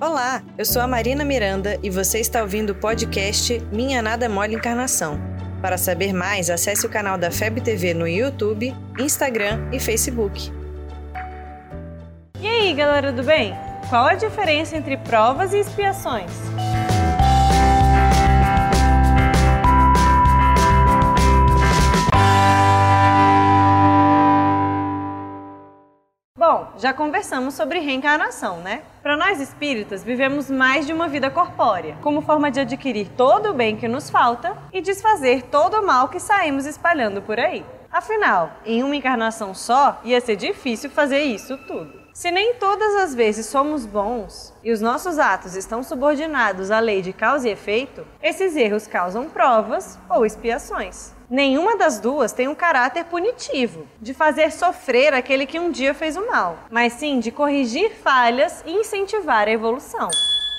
Olá, eu sou a Marina Miranda e você está ouvindo o podcast Minha Nada Mole Encarnação. Para saber mais, acesse o canal da FEB TV no YouTube, Instagram e Facebook. E aí, galera do bem? Qual a diferença entre provas e expiações? Já conversamos sobre reencarnação, né? Para nós espíritas, vivemos mais de uma vida corpórea, como forma de adquirir todo o bem que nos falta e desfazer todo o mal que saímos espalhando por aí. Afinal, em uma encarnação só, ia ser difícil fazer isso tudo. Se nem todas as vezes somos bons e os nossos atos estão subordinados à lei de causa e efeito, esses erros causam provas ou expiações. Nenhuma das duas tem um caráter punitivo, de fazer sofrer aquele que um dia fez o mal, mas sim de corrigir falhas e incentivar a evolução.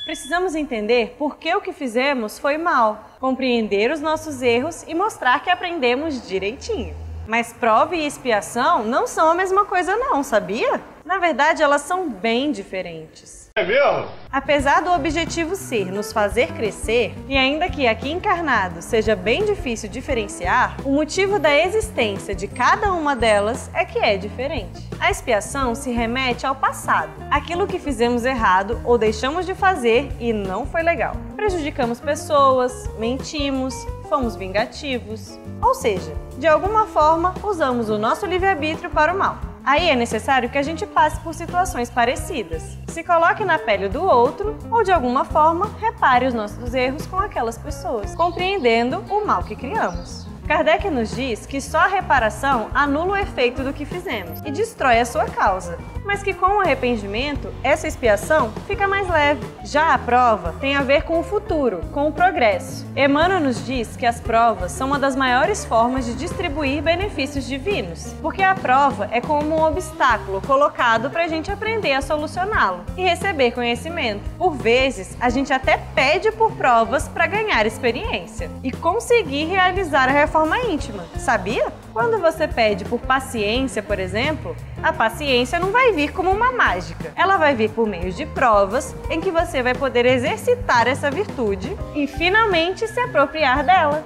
Precisamos entender por que o que fizemos foi mal, compreender os nossos erros e mostrar que aprendemos direitinho. Mas prova e expiação não são a mesma coisa não, sabia? Na verdade, elas são bem diferentes. É mesmo? Apesar do objetivo ser nos fazer crescer, e ainda que aqui encarnado seja bem difícil diferenciar, o motivo da existência de cada uma delas é que é diferente. A expiação se remete ao passado, aquilo que fizemos errado ou deixamos de fazer e não foi legal. Prejudicamos pessoas, mentimos, fomos vingativos, ou seja, de alguma forma usamos o nosso livre-arbítrio para o mal. Aí é necessário que a gente passe por situações parecidas, se coloque na pele do outro ou de alguma forma repare os nossos erros com aquelas pessoas, compreendendo o mal que criamos. Kardec nos diz que só a reparação anula o efeito do que fizemos e destrói a sua causa, mas que com o arrependimento, essa expiação fica mais leve. Já a prova tem a ver com o futuro, com o progresso. Emmanuel nos diz que as provas são uma das maiores formas de distribuir benefícios divinos, porque a prova é como um obstáculo colocado para a gente aprender a solucioná-lo e receber conhecimento. Por vezes, a gente até pede por provas para ganhar experiência e conseguir realizar a reforma forma íntima, sabia? Quando você pede por paciência, por exemplo, a paciência não vai vir como uma mágica. Ela vai vir por meio de provas em que você vai poder exercitar essa virtude e finalmente se apropriar dela.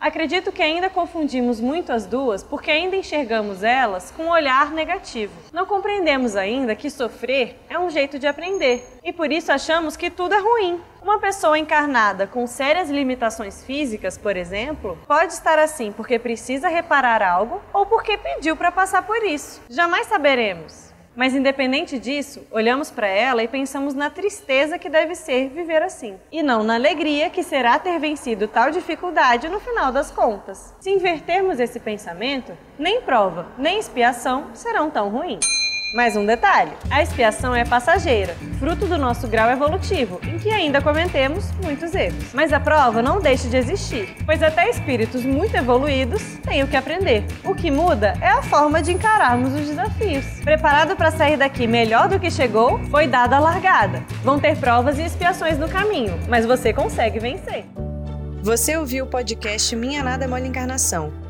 Acredito que ainda confundimos muito as duas porque ainda enxergamos elas com um olhar negativo. Não compreendemos ainda que sofrer é um jeito de aprender e por isso achamos que tudo é ruim. Uma pessoa encarnada com sérias limitações físicas, por exemplo, pode estar assim porque precisa reparar algo ou porque pediu para passar por isso. Jamais saberemos. Mas independente disso, olhamos para ela e pensamos na tristeza que deve ser viver assim, e não na alegria que será ter vencido tal dificuldade no final das contas. Se invertermos esse pensamento, nem prova, nem expiação serão tão ruins. Mais um detalhe: a expiação é passageira, fruto do nosso grau evolutivo, em que ainda cometemos muitos erros. Mas a prova não deixa de existir, pois até espíritos muito evoluídos têm o que aprender. O que muda é a forma de encararmos os desafios. Preparado para sair daqui melhor do que chegou, foi dada a largada. Vão ter provas e expiações no caminho, mas você consegue vencer. Você ouviu o podcast Minha Nada Mole Encarnação.